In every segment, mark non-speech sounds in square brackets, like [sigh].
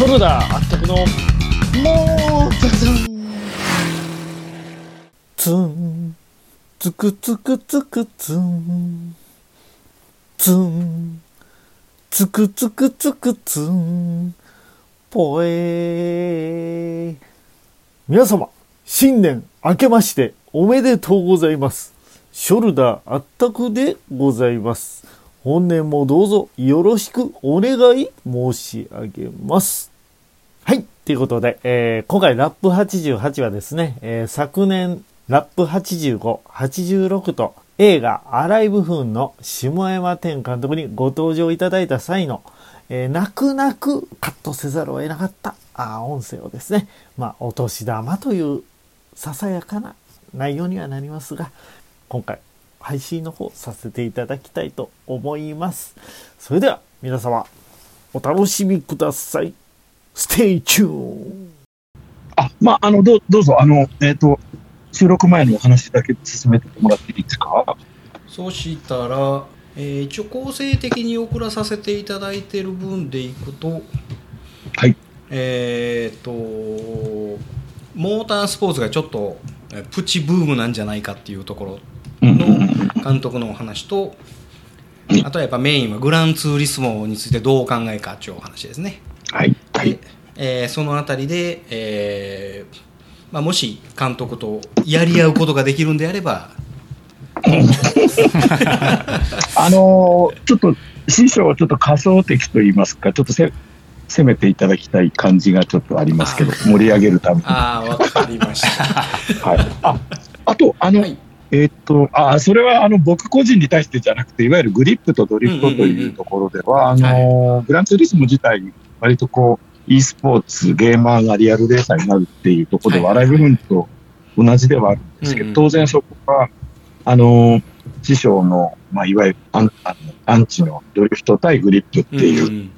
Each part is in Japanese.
ショルダーあったくのもうザザンツンつくつくつくツンツンつくつくつくツンぽえー皆様新年明けましておめでとうございますショルダーあったくでございます本年もどうぞよろしくお願い申し上げますはい。ということで、えー今回ラップ88はですね、えー昨年ラップ85、86と映画アライブフーンの下山天監督にご登場いただいた際の、えー泣く泣くカットせざるを得なかったあ音声をですね、まあ、お年玉というささやかな内容にはなりますが、今回配信の方させていただきたいと思います。それでは皆様お楽しみください。 Stay tuned あ、まあ、あの、どうどうぞ、あの、えっ、と、収録前のお話だけ進めてもらっていいですか？そうしたら、えー一応構成的に送らさせていただいてる分でいくとはい。えーっとモータースポーツがちょっとえープチブームなんじゃないかっていうところのうん監督のお話とうんあとはやっぱメインはグランツーリスモについてどうお考えかっていうお話ですね。はい。えーそのあたりで、えーまあ、もし監督とやり合うことができるんであれば [laughs] あのーちょっと、師匠をちょっと仮想的と言いますか、ちょっとせ攻めていただきたい感じがちょっとありますけど、盛り上げるために。ああわかりました。[laughs] はい。あ、あと、あの、はいえーっと、あ、それはあの僕個人に対してじゃなくて、いわゆるグリップとドリフトとうんうんうんうんいうところでは、あのーグランツーリスモ自体、割とこう、e スポーツ、ゲーマーがリアルレーサーになるっていうところでは、はいアライブフンと同じではあるんですけど、当然そこは、あのー師匠の、まあ、いわゆるアンあのアンチのドリフト対グリップっていう、うんうん。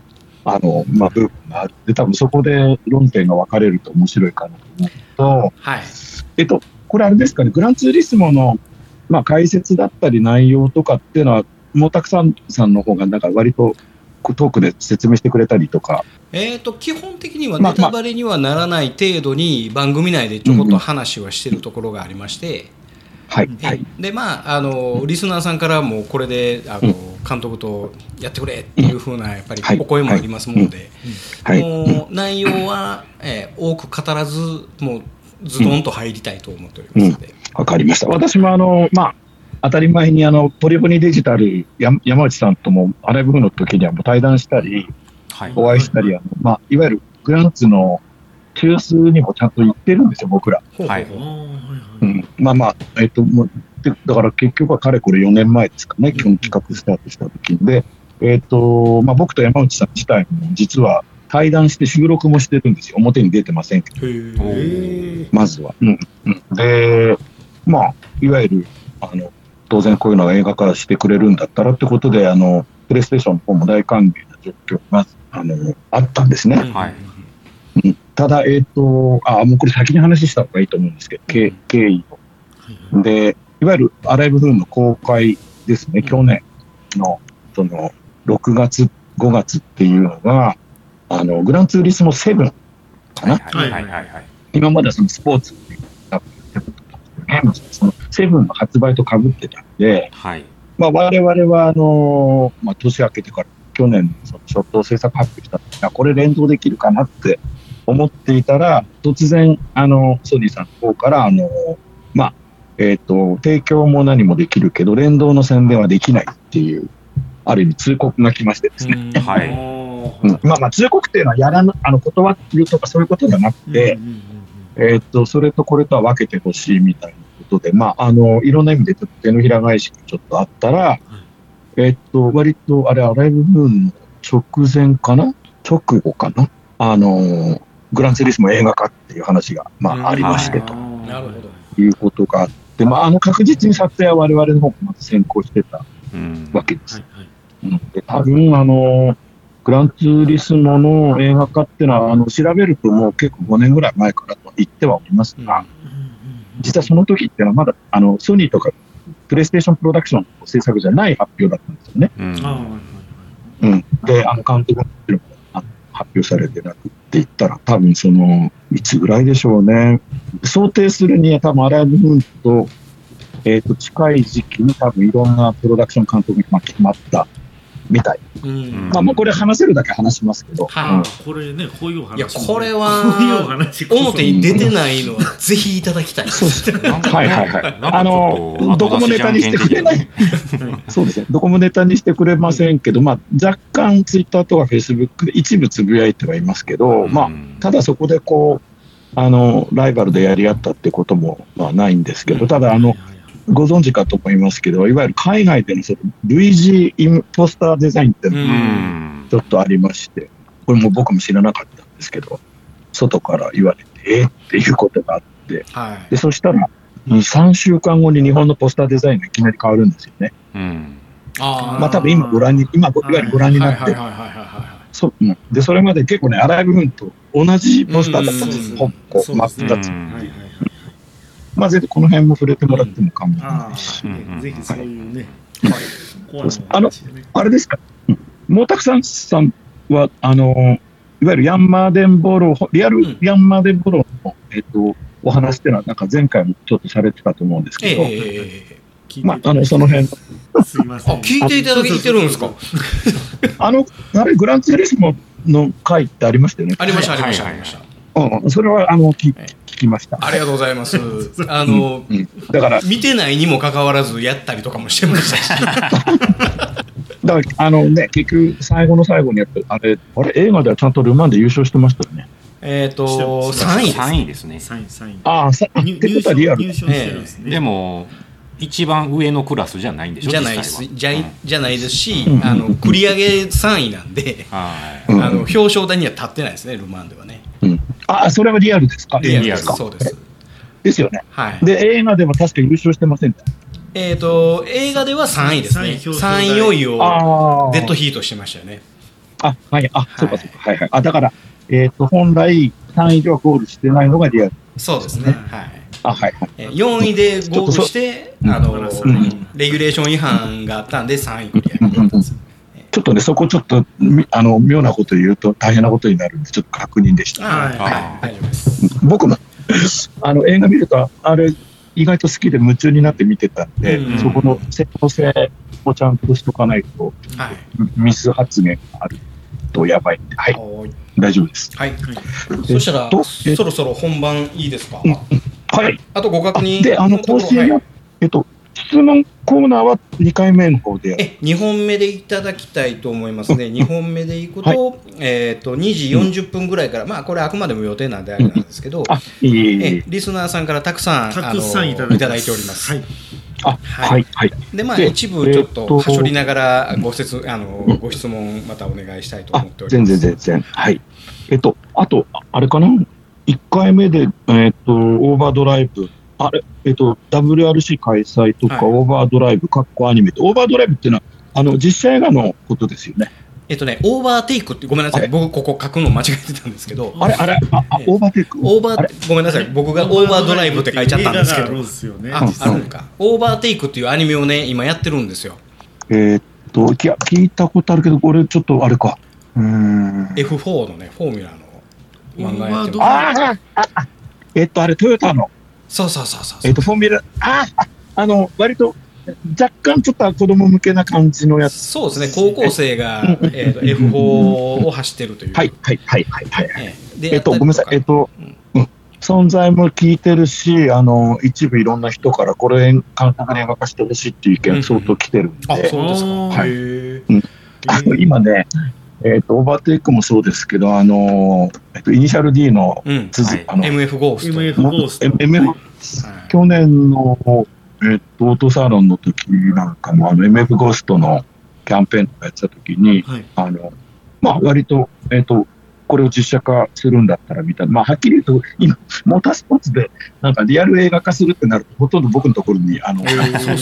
あの、まあ、部分があって、多分そこで論点が分かれると面白いかなと思うと、はい。えっと、これあれですかね、グランツーリスモの、まあ、解説だったり内容とかっていうのは、もうたくさんさんの方が、なんか割とトークで説明してくれたりとか、えー、と基本的にはまあネタバレにはならない程度に番組内でちょこっと話はしてるところがありまして、はい、えはい、でまああのリスナーさんからもこれであの、監督とやってくれっていうふうなやっぱりはい。お声もありますもので、はい、もう内容は、えー多く語らずもうズドンと入りたいと思っておりますので、わかりました。私もあの、まあ、当たり前にあの、ポリゴニデジタル、や山内さんともアライブフの時にはもう対談したり、はい。お会いしたり、あのまあ、いわゆるグランツの中枢にもちゃんと行ってるんですよ、僕ら。はい。ほうん、まあまあ、えっと、もうでだから結局はかれこれ4年前ですかね、基本企画スタートした時で、えっと、まあ僕と山内さん自体も実は対談して収録もしてるんですよ。表に出てませんけど、まずは。うん。うん、で、まあ、いわゆる、あの、当然こういうのが映画化してくれるんだったらってことで、あの、プレイステーションの方も大歓迎な状況。がまず、あの、あったんですね。はい。うん。ただ、えっ、と、あ、もうこれ先に話した方がいいと思うんですけど、経経緯を。で、いわゆるアライブフーンの公開ですね、去年の、その、6月、5月っていうのが、あの、グランツーリスモ7かな、はいはい。はいはい。今まではそのスポーツっていうゲームのその7の発売と被ってたんで、はい。まあ、我々は、あのまあ、年明けてから去年、その初頭制作発表した時には、これ連動できるかなって思っていたら、突然、あの、ソニーさんの方から、あのまあ、えっ、と、提供も何もできるけど、連動の宣伝はできないっていう、ある意味通告が来ましてですね。はい。うんまあまあ、通告っていうのはやらな、あの、断るとかそういうことじゃなくて、えっ、と、それとこれとは分けてほしいみたいなことで、まあ、あの、いろんな意味でちょっと手のひら返しがちょっとあったら、えっ、と、割と、あれ、アライブムーンの直前かな？直後かな？あの、グランツーリスモ映画化っていう話が、まあ、ありましてと。なるほど。いうことがあって、まあ、あの、確実に撮影は我々の方がまず先行してたうん。わけです。うん。で多分、あの、グランツーリスモの映画化っていうのは、あの、調べるともう結構5年ぐらい前からと言ってはおりますが、実はその時っていうのはまだ、あの、ソニーとか、プレイステーションプロダクションの制作じゃない発表だったんですよね。うん。うん。で、あの、監督ももちろんあっ発表されてなくって言ったら、多分その、いつぐらいでしょうね。想定するには多分アライブフーンと、えっ、と、近い時期に多分いろんなプロダクション監督が決まったみたい。うんまあもうこれ話せるだけ話しますけど。はいうんこれね、こういうお話いやもこれは [laughs] 表に出てないのはぜひいただきたい [laughs] そうですね。はいはいはい。あの、どこもネタにしてくれない。[laughs] そうですね。どこもネタにしてくれませんけど、まあ、若干ツイッターとかフェイスブックで一部つぶやいてはいますけど、まあ、ただそこでこう、あの、ライバルでやり合ったってことも、まあ、ないんですけど、ただ、あの、ご存知かと思いますけど、いわゆる海外でのその VG インポスターデザインっていうのうがうん。ちょっとありまして、これも僕も知らなかったんですけど、外から言われて、えーっていうことがあって、はいで、そしたら、2、3週間後に日本のポスターデザインがいきなり変わるんですよね。うん。あまあ多分今ご覧に、今ごいわゆるご覧になってそで、それまで結構ね、アライブフンと同じポスターだったんですうんよ。ほぼこう、そうですね真っ二つ。うんはいはいはい。まあ、全然この辺も触れてもらっても構わあないし。あ、うんぜひそういうね、あの。あれですか、うん。毛沢さんさんは、あの、いわゆるヤンマーデンボロー、リアルうん。ヤンマーデンボローの、えっと、お話っていうのは、なんか前回もちょっとされてたと思うんですけど、ええええ聞いてまあ、あの、その辺、すいません。あ聞いていただけてるんですか？あの、あれ、グランツーリスモの回ってありましたよね。ありましたありましたあはいりましたうん、それは、あの、聞はい。聞きました。ありがとうございます。[laughs] あのうん、だから、見てないにもかかわらずやったりとかもしてましたし。[laughs] だから、あのね、結局、最後の最後にやっぱ、あれ、あれ、映画ではちゃんとルマンで優勝してましたよね。えっとして3位です3位ですね。サイン、サイン。ああ、さあっ入てことはリアル。入。賞してるんですね。でも、一番上のクラスじゃないんでしょじゃないです。じゃいうん。じゃないですしうん。あの繰り上げ3位なんではい。うんあの表彰台には立ってないですねルマンではねうん、あ、それはリアルですか？リアルです。そうです。ですよね。はい。で、映画でも確か優勝してませんえっと映画では3位ですね。三位表彰台。3位4位をあデッドヒートしてましたよね。あ、はい、あ、そうかそうか。はいはい。あ、だから、えっ、と、本来3位ではゴールしてないのがリアル。そうですね。はい。あ、はいはい。えー4位でゴールしてあのうん。レギュレーション違反があったんで3位繰り上げうんうんうんちょっとね、そこちょっと、みあの、妙なこと言うと大変なことになるんで、ちょっと確認でした。僕も、[laughs] あの、映画見ると、あれ、意外と好きで夢中になって見てたんで、うん。そこの正当性をちゃんとしとかないと、はい。ミス発言があるとやばいんで、はい、大丈夫です。はい。はい。そしたらそろそろ本番いいですか？うん。はい。あとご確あ認で、あの、更新は、はい。えっと、質問コーナーは2回目の方でやる。え2本目でいただきたいと思いますね、2本目でいくと,、えー、と2時40分ぐらいから、まあ、これ、あくまでも予定なんであれなんですけど、あ、いえいえリスナーさんからたくさんたくさんいただいただいております。はい。あ、はいはい、はい。でまあ、で一部ちょっとはしょりながらご説あのご質問またお願いしたいとあ思ってお、ります。全然全然。はい。えっと、あと、ああれかな ?1 回目で、えっと、オーバードライブ、あれ、えっと、WRC 開催とか、はいオーバードライブ、かっこアニメって、オーバードライブっていうのは、あの、実写映画のことですよね。えっとね、オーバーテイクって、ごめんなさい、はい僕、ここ書くの間違えてたんですけど、あれ、あれ、あ、あええオーバーテイク？オーバー、ごめんなさい、僕がオーバードライブって書いちゃったんですけどあるん、ですよね。あ、実際あるんか。オーバーテイクっていうアニメをね、今やってるんですよ。えーっと、いや、聞いたことあるけど、これちょっとあれか。うーん。F4 のね、フォーミュラの漫画やってえっと、あれ、トヨタの、そうそうそうそう。えっと、フォーミュラ、ああ、あの、割と、若干ちょっと子供向けな感じのやつ。そうですね、高校生が、えー、と F4 を走ってるという。はい、はい、はい、はい、はい。えっと、ごめんなさい、えっと、うん。うん、存在も聞いてるし、あの、一部いろんな人からこれ、監督に映画化してほしいっていう意見相当来てるんで、あ、そうですか。はい。へー。あの今ね、えっと、オーバーテイクもそうですけど、あの、えっと、イニシャル D のうん。続はいあの、MF ゴースト。MF ゴースト。MF はい去年の、えっと、オートサロンの時なんかも、あの、MF ゴーストのキャンペーンとかやってた時に、はい。あの、まあ、割と、えっ、と、これを実写化するんだったらみたい。な、まあ、はっきり言うと、今、モータースポーツで、なんかリアル映画化するってなると、ほとんど僕のところに、あの、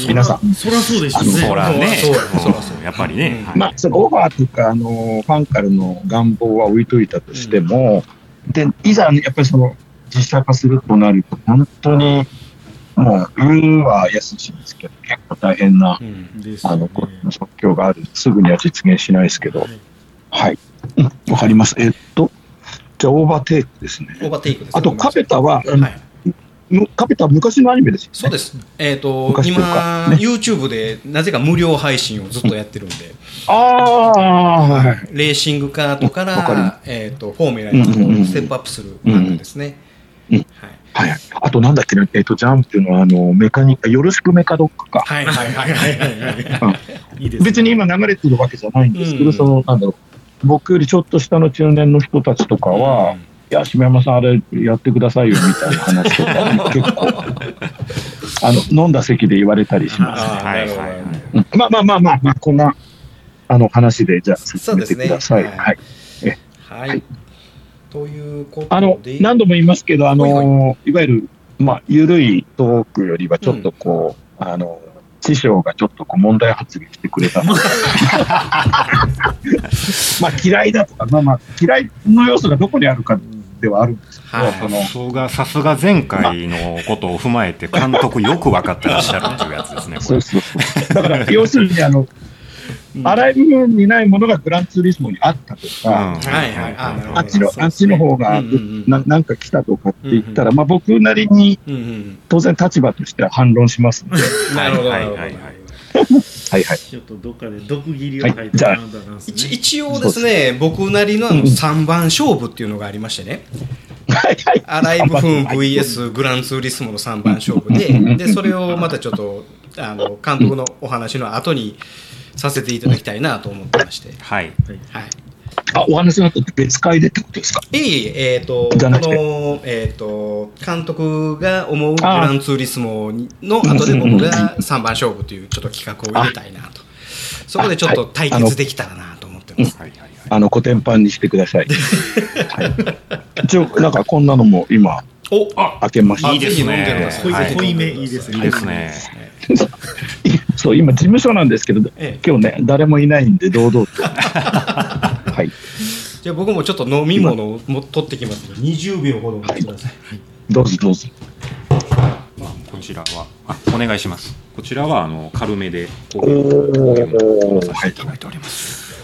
皆さん、そりゃそうでしょうあのね。そらね。そう。やそうやそうやっぱりね。はい。まあ、そのオファーとか、あの、ファンからの願望は置いといたとしても、で、いざ、やっぱりその、実写化するとなると、本当に、もう、言うは安しいんですけど、結構大変な、うん。ね。あの、こ即興がある。すぐには実現しないですけど、はい。はい。うんわかります。えっと、じゃあ、オーバーテイクですね。オーバーテイクです。あと、カペタは、はい。むカペタは昔のアニメですよね。そうです。えっ、と、昔と今、ね YouTube でなぜか無料配信をずっとやってるんで、ああ、はい。レーシングカートかわかりまら、えっ、と、フォーミュラにうんうんうんステップアップする漫画ですね。うんはい。はい。あと、なんだっけね、えっと、ジャンプの、あの、メカニカ、よろしくメカドックか。はいはいはいはいはい。いいですね別に今流れてるわけじゃないんですけど、うんその、なんだろう、僕よりちょっと下の中年の人たちとかは、いや、島山さん、あれやってくださいよみたいな話とか、結構、あの、[laughs] 飲んだ席で言われたりします。ああ、はないるほどはいはいうんまあまあまあまあ、まあ、こんな、あの、話で、じゃあ、進めてください。ねはい。はい。はいということで、あの、何度も言いますけど、あの、はいいわゆる、まあ、ゆるいトークよりは、ちょっとこう、あの、師匠がちょっとこう問題発言してくれたので [laughs] まあ嫌いだとか、まあまあ嫌いの要素がどこにあるかではあるんですけど、はいそのさすが、さすが前回のことを踏まえて、監督よく分かってらっしゃるっていうやつですね。そうそう。だから、要するに、あの、荒い部分にないものがグランツーリスモにあったとか。あっちの、あっちの方がななんか来たとかって言ったら、まあ僕なりに当然立場としては反論しますので、うん。なるほど。はいはいはい。はいはい。ちょっとどっかで毒斬りを書い。てもらうんですね。一一応ですね、僕なりのあの3番勝負っていうのがありましてね、はいはい。アライブフーン VS グランツーリスモの3番勝負で、でそれをまたちょっとあの監督のお話の後にさせていただきたいなと思ってまして、はい。はい。あ、お話の後別会でってことですか？いえいえ、えっ、と、この、えっ、と、監督が思うグランツーリスモの後で僕が3番勝負というちょっと企画を入れたいなと。そこでちょっと対決できたらなと思ってます。はい。はいはい。あの、古典版にしてください。[laughs] はい。一応、なんかこんなのも今、おあ開けました。いいですね。濃いめいい。です。ねい。い。ですね。そう、今、事務所なんですけど、ええ今日ね、誰もいないんで、堂々と。[laughs] はい。じゃあ僕もちょっと飲み物をも取ってきますので、20秒ほどお待ちください。どうぞどうぞ。こちらは、あ、お願いします。こちらは、あの、軽めで、こおう、ー、はいさせてい。ただいております。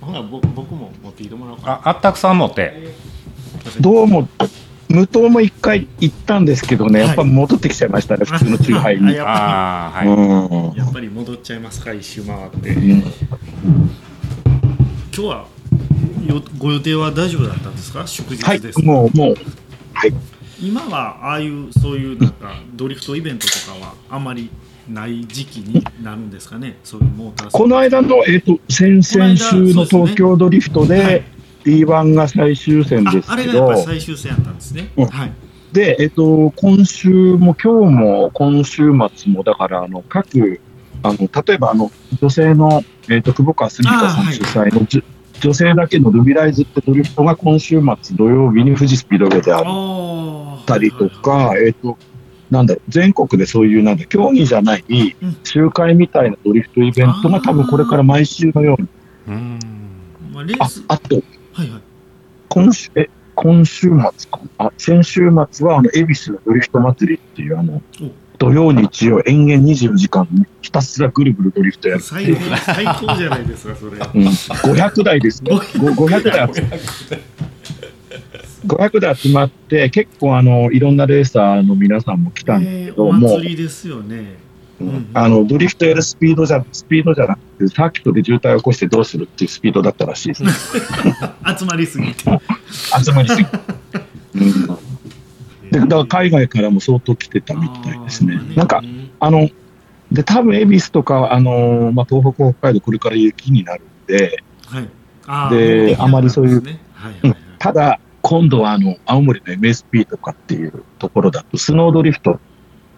ほな僕僕も持ってきてもらおうかあ、あったくさん持って。どうも、無糖も一回行ったんですけどね、やっぱ戻ってきちゃいましたね、[laughs] 普通のチューハイに。あやっあはい。ん。やっぱり戻っちゃいますか一周回って。うん。今日はよご予定は大丈夫だったんですか？祝はい日です、、もう、もう、はい。今はああいうそういうなんかドリフトイベントとかはあんまりない時期になるんですかね？そういうモーターこの間の、えっ、と、先々週の東京ドリフトはい。で、D1 が最終戦ですけああれがやっぱ最終戦やったんですね、うん。はい。で、えっ、と、今週も、今日も、今週末も、だから、あの、各、あの、例えば、あの、女性の、えっ、と、久保川澄香さん主催の、じゅ女性だけのルビライズってドリフトが今週末土曜日に富士スピードウェイであっあたりとか、えっ、と、なんだろう、全国でそういう、なんだ、競技じゃないうん、集会みたいなドリフトイベントが多分これから毎週のように。ああと、はいはい。今週、え、今週末か。あ、先週末は、あの、恵比寿のドリフト祭りっていう、あのお、土曜日曜延々24時間ひたすらぐるぐるドリフトやる。最。高最高じゃないですかそれ。うん、500台ですね。ご500台集ま500台集まって、結構あの、いろんなレーサーの皆さんも来たんですえーけど、も祭、りですよね。うんあの、ドリフトやるスピードじゃ、スピードじゃなくて、サーキットで渋滞を起こしてどうするっていうスピードだったらしい。です。ね。[laughs] 集まりすぎて。[laughs] 集まりすぎて。うん。でだから海外からも相当来てたみたいですね。なんか、あの、で、多分恵比寿とか、あの、まあ、東北、北海道、これから雪になるんで、はい。あであまりそういうねはいはいはい。ただ、今度はあの、青森の MSP とかっていうところだと、スノードリフト、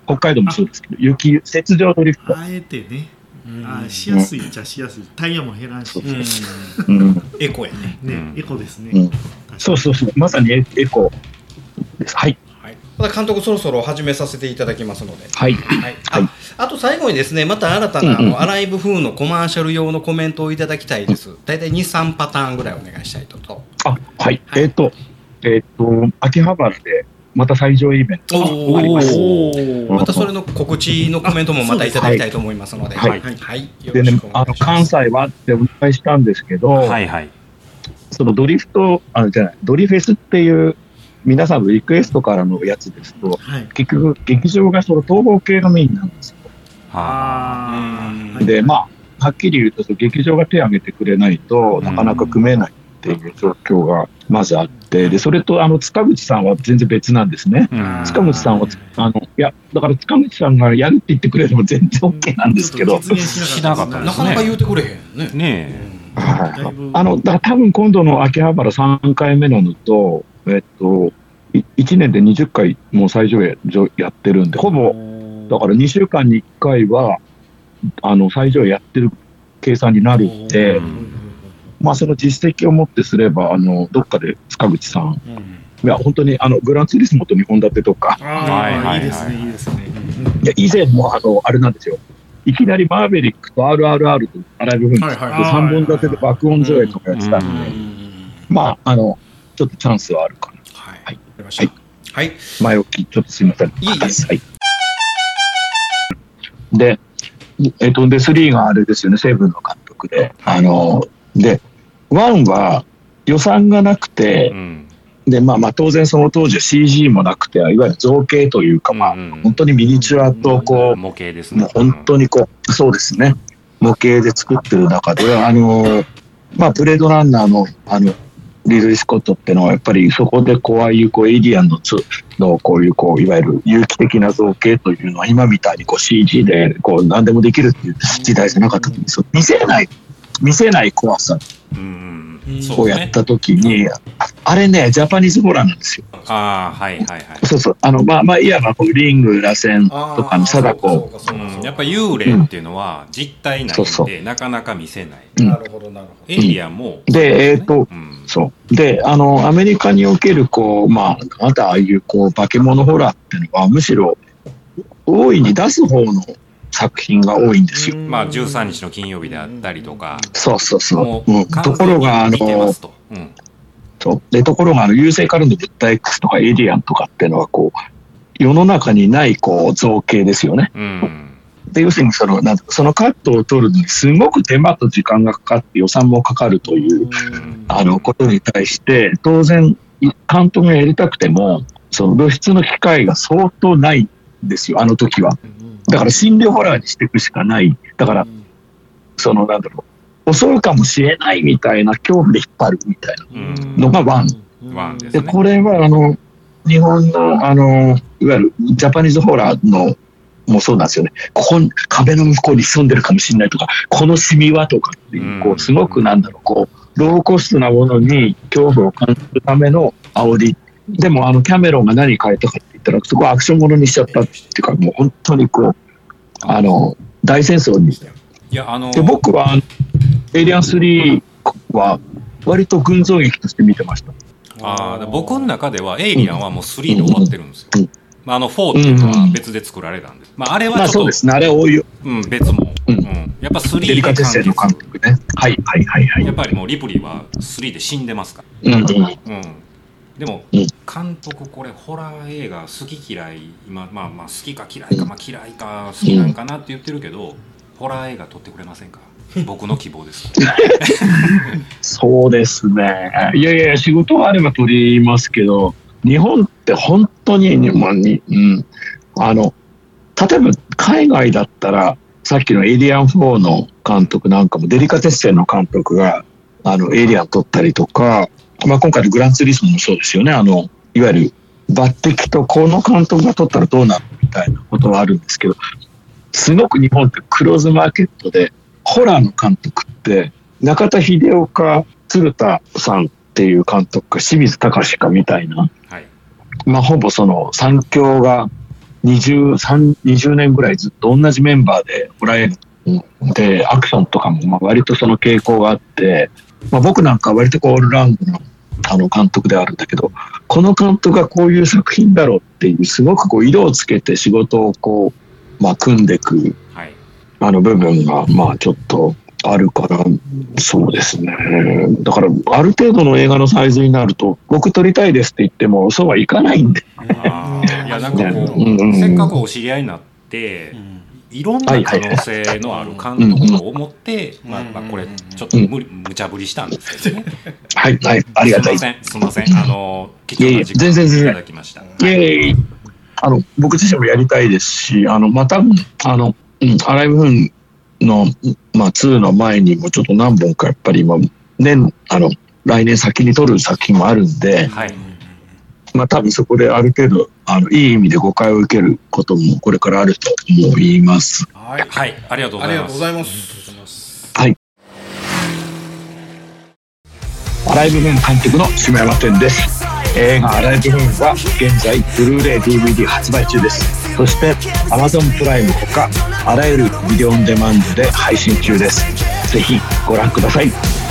北海道もそうですけど、雪、雪上ドリフト。あえてねうんあーしやすいっちゃしやすいタイヤも減らんし。エコやね。ねうんエコですねそうそうそう、まさにエエコです。はい。はい。また監督そろそろ始めさせていただきますので。はい。はい、はいああと最後にですね、また新たなあうんうんのアライブ風のコマーシャル用のコメントをいただきたいです。大体2、3パターンぐらいお願いしたいとと。あ、はい。はいえっ、と、えっ、と、秋葉原で、また最上イベントおあります。おまたそれの告知のコメントもまたいただきたいと思いますので、はい。はい、よでねろしくお、願あの、いします。関西はってお願いしたんですけど、はい。はい。そのドリフト、あのじゃない、ドリフェスっていう、皆さんのリクエストからのやつですと、はい。結局、劇場がその東方系がメインなんですよ。はいで、まあ、はっきり言うと、その劇場が手を挙げてくれないとなかなか組めないっていう状況がまずあって、で、それと、あの、塚口さんは全然別なんですね。うん。塚口さんは、あの、いや、だから塚口さんがやるって言ってくれても全然 OK なんですけど、なかったしなか言うてくれへんね。ねはい。あの、だから多分今度の秋葉原3回目ののと、えっと、1年で20回もう最上映やってるんで、ほぼ、だから2週間に1回は、あの、最上映やってる計算になるんえ。で。う、んまあその実績をもってすれば、あの、どっかで塚口さん、いや、本当にあの、グランツーリスモと2本立てとか、いはいですねいいですねいや、以前もあの、あれなんですよ。いきなりマーベリックと RRR と並ぶふうに、はいはいはい3本立てで爆音上映とかやってたんで、うんまあ、あの、ちょっとチャンスはあるかな。はい。はい。はい。前置き、ちょっとすみません。いえいえはい。で、えっと、で、3があれですよね、セブンの監督で。あの、で、1は予算がなくてう、ん。で、まあまあ当然その当時は CG もなくて、いわゆる造形というか、まあ、本当にミニチュアとこう、模型ですね。本当にこう、そうですね。模型で作ってる中で、あの、まあ、ブレードランナーの、あの、リドリー・スコットってのは、やっぱりそこでこう、ああいうこう、エイリアンのつ、の、こういうこう、いわゆる有機的な造形というのは、今みたいにこう CG で、こう、何でもできるっていう時代じゃなかったんですよ。見せない、見せない怖さ。うんうんそをやった時に、あれね、ジャパニーズホラーなんですよ。ああはいはいはい。そうそう。あの、まあまあ、いわばこう、リング、螺旋とかの貞子。やっぱ幽霊っていうのは実体ないんそうそでなかなか見せない。うん。なるほど、なるほど。エイリアンもで、えっ、と、うんそう。で、あの、アメリカにおける、こう、まあ、またああいう、こう、化け物ホラーっていうのは、むしろ、大いに出す方の作品が多いんですよ。まあ13日の金曜日であったりとかそうそうもそう。うん、完ところが、あの、うんそう。で、ところが、あの、優勢からの物体 X とかエイリアンとかっていうのは、こう、世の中にない、こう、造形ですよね。うんで、要するに、その、なんそのカットを取るのに、すごく手間と時間がかかって予算もかかるという、あの、ことに対して、当然、い監督がやりたくても、その露出の機会が相当ないんですよ、あの時は。だから心理ホラーにしていくしかない。だから、その、なんだろう、襲うかもしれないみたいな恐怖で引っ張るみたいうんなのがワン。で、ワンでこれは、あの、日本の、あの、いわゆるジャパニーズホラーの、もうそうなんですよね。ここに、壁の向こうに潜んでるかもしれないとか、このシミはとかっていう、こうんう、すごくなんだろう、こう、ローコストなものに恐怖を感じるための煽り。でも、あの、キャメロンが何変えたかったら、そこはアクションものにしちゃったっていうか、もう本当にこう、あの、大戦争に。いやあので、僕は、エイリアン3は、割と群像劇として見てました。あー僕の中ではエイリアンはもう3で終わってるんですようんまああの4っていうのは別で作られたんですまああれまあはちょっとそうですね、あれ多いよ。うん別もううんんやっぱ3デリカテッセの監督ね。はいはいはいはい。やっぱりもうリプリーは3で死んでますかうんうん。らうんでもうん。監督これホラー映画好き嫌い今まあまあ好きか嫌いかまあ嫌いか好きなんかなって言ってるけどホラー映画撮ってくれませんか？[laughs] 僕の希望です。そうですね。いやいや、仕事があれば取りますけど、日本って本当に、まあにうん、あの、例えば海外だったら、さっきのエイリアン4の監督なんかも、デリカテッセンの監督が、あの、エイリアン撮ったりとか、まあ今回のグランツーリスモもそうですよね。あの、いわゆる抜擢とこの監督が撮ったらどうなるみたいなことはあるんですけど、すごく日本ってクローズマーケットで、ホラーの監督って、中田秀夫か鶴田さんっていう監督か清水隆かみたいな、はいまあほぼその三強が20、3 20年ぐらいずっと同じメンバーでホラー映画で、アクションとかもまあ割とその傾向があって、まあ僕なんかは割とこうオールラウンドのあの監督であるんだけど、この監督がこういう作品だろうっていう、すごくこう色をつけて仕事をこう、まあ組んでいくはいあの部分が、まあちょっとあるから、そうですね。だから、ある程度の映画のサイズになると、僕撮りたいですって言っても、そうはいかないんで。いやなんかこう、うんうんせっかくお知り合いになって、いろんな可能性のある監督と思って、まあ、まあこれちょっと無理無茶ぶりしたんですけどね。はい、はい、ありがたい。すみません、すみません。あの、貴重な時間いえいえ全然全然いただきました。イエーイあの、僕自身もやりたいですし、あの、また、あの、うん、アライブフーンの、まあ、2の前にもちょっと何本かやっぱり今、年、あの、来年先に撮る作品もあるんで、はい。まあ多分そこである程度、あの、いい意味で誤解を受けることもこれからあると思います。はいはい、ありがとうごありがとうざいます。ございますアライブフーン監督の下山天です。映画アライブフーンは現在、ブルーレイ DVD 発売中です。そして、Amazon プライムほか、あらゆるビデオオンデマンドで配信中です。ぜひご覧ください。